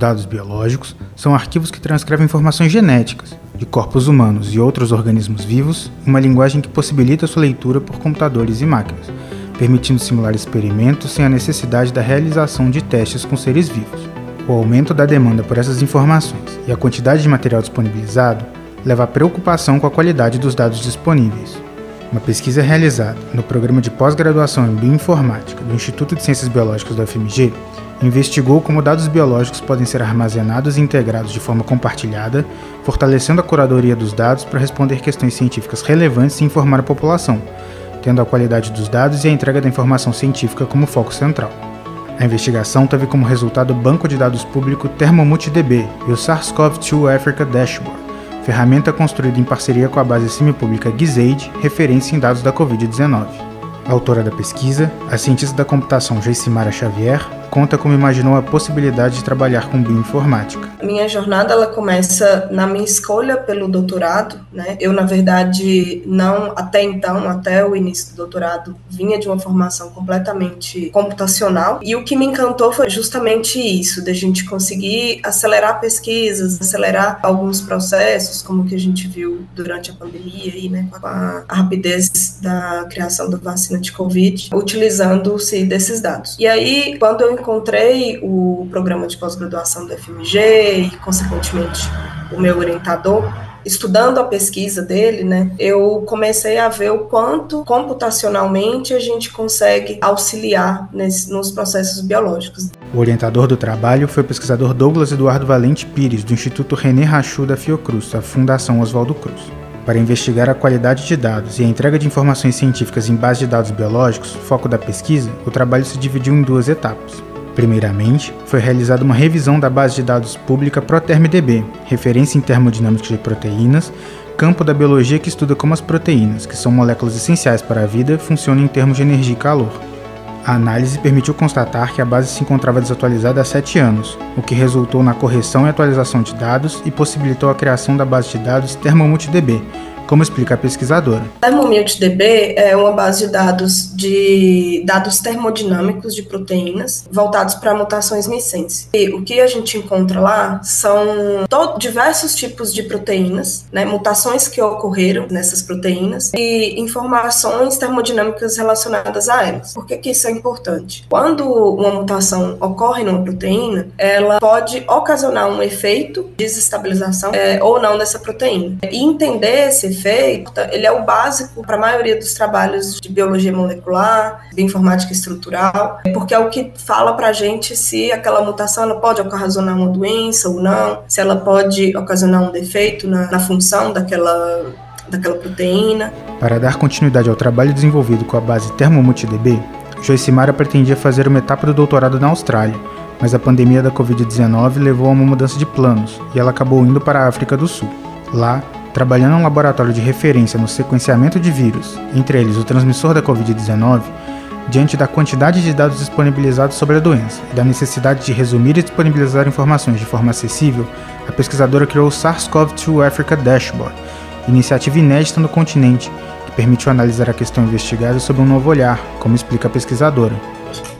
Dados biológicos são arquivos que transcrevem informações genéticas de corpos humanos e outros organismos vivos em uma linguagem que possibilita sua leitura por computadores e máquinas, permitindo simular experimentos sem a necessidade da realização de testes com seres vivos. O aumento da demanda por essas informações e a quantidade de material disponibilizado leva à preocupação com a qualidade dos dados disponíveis. Uma pesquisa realizada no programa de pós-graduação em Bioinformática do Instituto de Ciências Biológicas da UFMG investigou como dados biológicos podem ser armazenados e integrados de forma compartilhada, fortalecendo a curadoria dos dados para responder questões científicas relevantes e informar a população, tendo a qualidade dos dados e a entrega da informação científica como foco central. A investigação teve como resultado o banco de dados público ThermoMultiDB e o SARS-CoV-2 Africa Dashboard, ferramenta construída em parceria com a base semipública GizAid, referência em dados da Covid-19. A autora da pesquisa, a cientista da computação Joicimara Xavier, conta como imaginou a possibilidade de trabalhar com bioinformática. Minha jornada ela começa na minha escolha pelo doutorado, né? Eu na verdade não até então, até o início do doutorado, vinha de uma formação completamente computacional e o que me encantou foi justamente isso, da gente conseguir acelerar pesquisas, acelerar alguns processos, como que a gente viu durante a pandemia aí, né, com a rapidez da criação da vacina de Covid, utilizando-se desses dados. E aí, quando eu encontrei o programa de pós-graduação do FMG e, consequentemente, o meu orientador, estudando a pesquisa dele, né, eu comecei a ver o quanto computacionalmente a gente consegue auxiliar nesse, nos processos biológicos. O orientador do trabalho foi o pesquisador Douglas Eduardo Valente Pires, do Instituto René Rachou da Fiocruz, a Fundação Oswaldo Cruz. Para investigar a qualidade de dados e a entrega de informações científicas em base de dados biológicos, foco da pesquisa, o trabalho se dividiu em duas etapas. Primeiramente, foi realizada uma revisão da base de dados pública ProTermDB, referência em termodinâmica de proteínas, campo da biologia que estuda como as proteínas, que são moléculas essenciais para a vida, funcionam em termos de energia e calor. A análise permitiu constatar que a base se encontrava desatualizada há sete anos, o que resultou na correção e atualização de dados e possibilitou a criação da base de dados ThermoMultiDB, como explica a pesquisadora. ThermoMultiDB é uma base de dados de dados termodinâmicos de proteínas voltados para mutações missense. E o que a gente encontra lá são diversos tipos de proteínas, né, mutações que ocorreram nessas proteínas e informações termodinâmicas relacionadas a elas. Por que, que isso é importante? Quando uma mutação ocorre numa proteína, ela pode ocasionar um efeito de desestabilização é, ou não dessa proteína. E entender esse efeito, ele é o básico para a maioria dos trabalhos de biologia molecular, de informática estrutural, porque é o que fala para a gente se aquela mutação ela pode ocasionar uma doença ou não, se ela pode ocasionar um defeito na, na função daquela daquela proteína. Para dar continuidade ao trabalho desenvolvido com a base ThermoMultiDB, Joicimara pretendia fazer uma etapa do doutorado na Austrália, mas a pandemia da Covid-19 levou a uma mudança de planos e ela acabou indo para a África do Sul. Lá, trabalhando em um laboratório de referência no sequenciamento de vírus, entre eles o transmissor da Covid-19, diante da quantidade de dados disponibilizados sobre a doença e da necessidade de resumir e disponibilizar informações de forma acessível, a pesquisadora criou o SARS-CoV-2 Africa Dashboard, iniciativa inédita no continente que permitiu analisar a questão investigada sob um novo olhar, como explica a pesquisadora.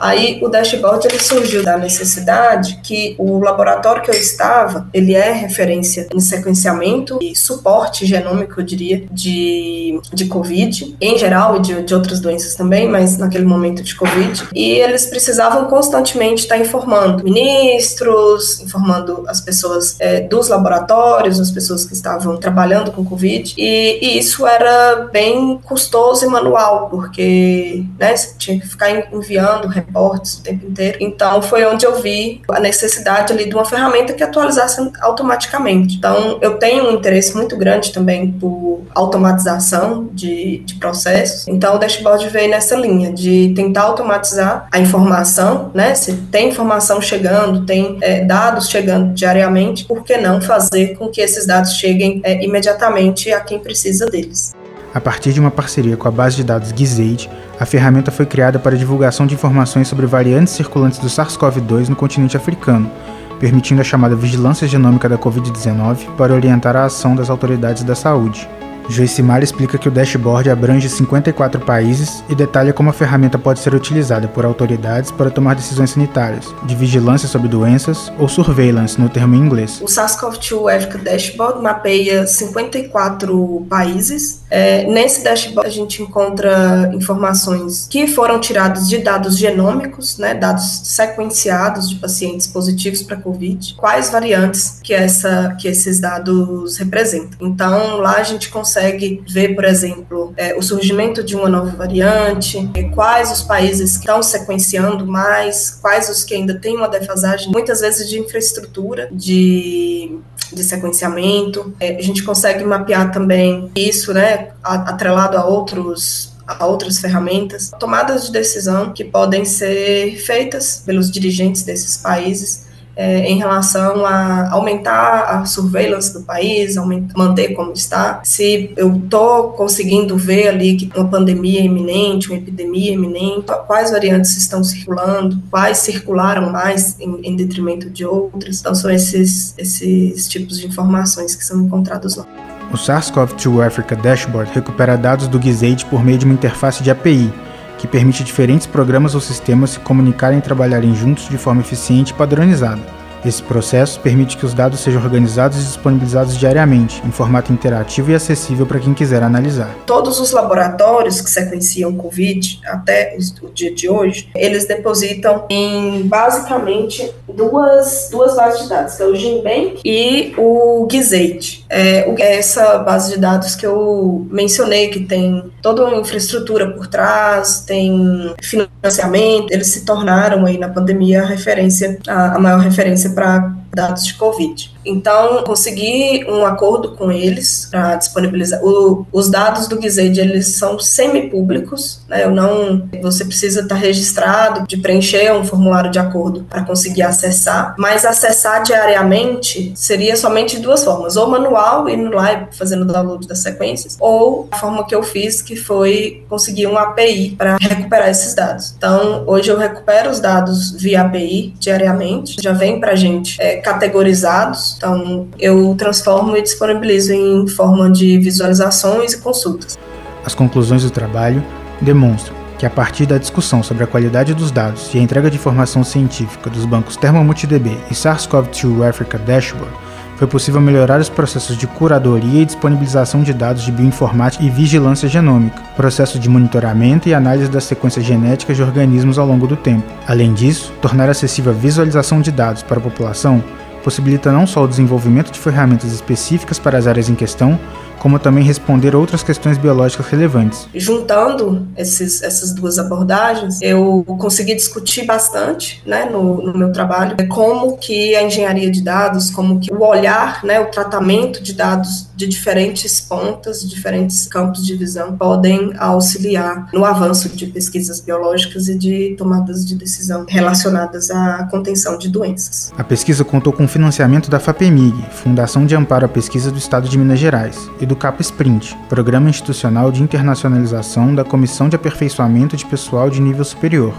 Aí o dashboard ele surgiu da necessidade que o laboratório que eu estava, ele é referência em sequenciamento e suporte genômico, eu diria, de, de COVID, em geral e de, de outras doenças também, mas naquele momento de COVID. E eles precisavam constantemente estar informando ministros, informando as pessoas é, dos laboratórios, as pessoas que estavam trabalhando com COVID. E, e isso era bem custoso e manual, porque né, você tinha que ficar enviando reportes o tempo inteiro. Então, foi onde eu vi a necessidade ali de uma ferramenta que atualizasse automaticamente. Então, eu tenho um interesse muito grande também por automatização de, de processos. Então, o dashboard veio nessa linha de tentar automatizar a informação, né? Se tem informação chegando, tem é, dados chegando diariamente, por que não fazer com que esses dados cheguem é, imediatamente a quem precisa deles? A partir de uma parceria com a base de dados Gizaid, a ferramenta foi criada para divulgação de informações sobre variantes circulantes do SARS-CoV-2 no continente africano, permitindo a chamada vigilância genômica da Covid-19 para orientar a ação das autoridades da saúde. Joicimar explica que o dashboard abrange 54 países e detalha como a ferramenta pode ser utilizada por autoridades para tomar decisões sanitárias, de vigilância sobre doenças ou surveillance no termo em inglês. O SARS-CoV-2 Africa Dashboard mapeia 54 países. É, nesse dashboard a gente encontra informações que foram tiradas de dados genômicos, né, dados sequenciados de pacientes positivos para COVID, quais variantes que, essa, que esses dados representam. Então lá a gente consegue consegue ver, por exemplo, é, o surgimento de uma nova variante, é, quais os países que estão sequenciando mais, quais os que ainda têm uma defasagem, muitas vezes de infraestrutura, de, de sequenciamento. É, a gente consegue mapear também isso, né, atrelado a outros a outras ferramentas, tomadas de decisão que podem ser feitas pelos dirigentes desses países é, em relação a aumentar a surveillance do país, manter como está. Se eu estou conseguindo ver ali que uma pandemia iminente, uma epidemia iminente, quais variantes estão circulando, quais circularam mais em, em detrimento de outras. Então, são esses, esses tipos de informações que são encontrados lá. O SARS-CoV-2 Africa Dashboard recupera dados do Gizaid por meio de uma interface de API, que permite diferentes programas ou sistemas se comunicarem e trabalharem juntos de forma eficiente e padronizada. Esse processo permite que os dados sejam organizados e disponibilizados diariamente, em formato interativo e acessível para quem quiser analisar. Todos os laboratórios que sequenciam COVID até o dia de hoje, eles depositam em basicamente duas, duas bases de dados, que é o GenBank e o Gizaid. É, essa base de dados que eu mencionei, que tem toda uma infraestrutura por trás, tem financiamento, eles se tornaram aí na pandemia a referência, a maior referência para dados de Covid. Então, consegui um acordo com eles para disponibilizar. O, os dados do Gized, eles são semi-públicos, né? Eu não, você precisa estar registrado, de preencher um formulário de acordo para conseguir acessar, mas acessar diariamente seria somente de duas formas, ou manual, indo lá e fazendo download das sequências, ou a forma que eu fiz, que foi conseguir um API para recuperar esses dados. Então, hoje eu recupero os dados via API diariamente, já vem para gente é, categorizados, então eu transformo e disponibilizo em forma de visualizações e consultas. As conclusões do trabalho demonstram que a partir da discussão sobre a qualidade dos dados e a entrega de informação científica dos bancos ThermoMultiDB e SARS-CoV-2 Africa Dashboard, foi possível melhorar os processos de curadoria e disponibilização de dados de bioinformática e vigilância genômica, processo de monitoramento e análise das sequências genéticas de organismos ao longo do tempo. Além disso, tornar acessível a visualização de dados para a população possibilita não só o desenvolvimento de ferramentas específicas para as áreas em questão, como também responder outras questões biológicas relevantes. Juntando esses, essas duas abordagens, eu consegui discutir bastante né, no, no, meu trabalho como que a engenharia de dados, como que o olhar, né, o tratamento de dados de diferentes pontas, diferentes campos de visão, podem auxiliar no avanço de pesquisas biológicas e de tomadas de decisão relacionadas à contenção de doenças. A pesquisa contou com financiamento da FAPEMIG, Fundação de Amparo à Pesquisa do Estado de Minas Gerais, e do CAPA Sprint, Programa Institucional de Internacionalização da Comissão de Aperfeiçoamento de Pessoal de Nível Superior.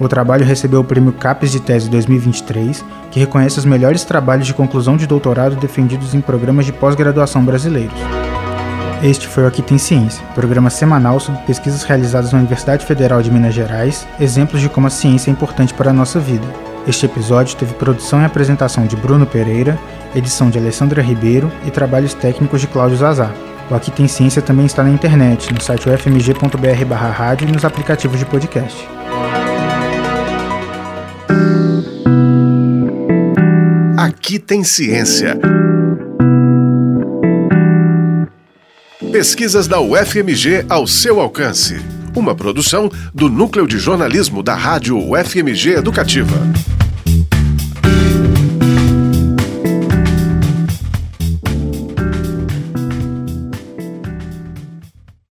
O trabalho recebeu o Prêmio CAPES de Tese 2023, que reconhece os melhores trabalhos de conclusão de doutorado defendidos em programas de pós-graduação brasileiros. Este foi o Aqui Tem Ciência, programa semanal sobre pesquisas realizadas na Universidade Federal de Minas Gerais, exemplos de como a ciência é importante para a nossa vida. Este episódio teve produção e apresentação de Bruno Pereira, edição de Alessandra Ribeiro e trabalhos técnicos de Cláudio Zazar. O Aqui Tem Ciência também está na internet, no site ufmg.br rádio e nos aplicativos de podcast. Aqui tem ciência. Pesquisas da UFMG ao seu alcance. Uma produção do Núcleo de Jornalismo da Rádio UFMG Educativa.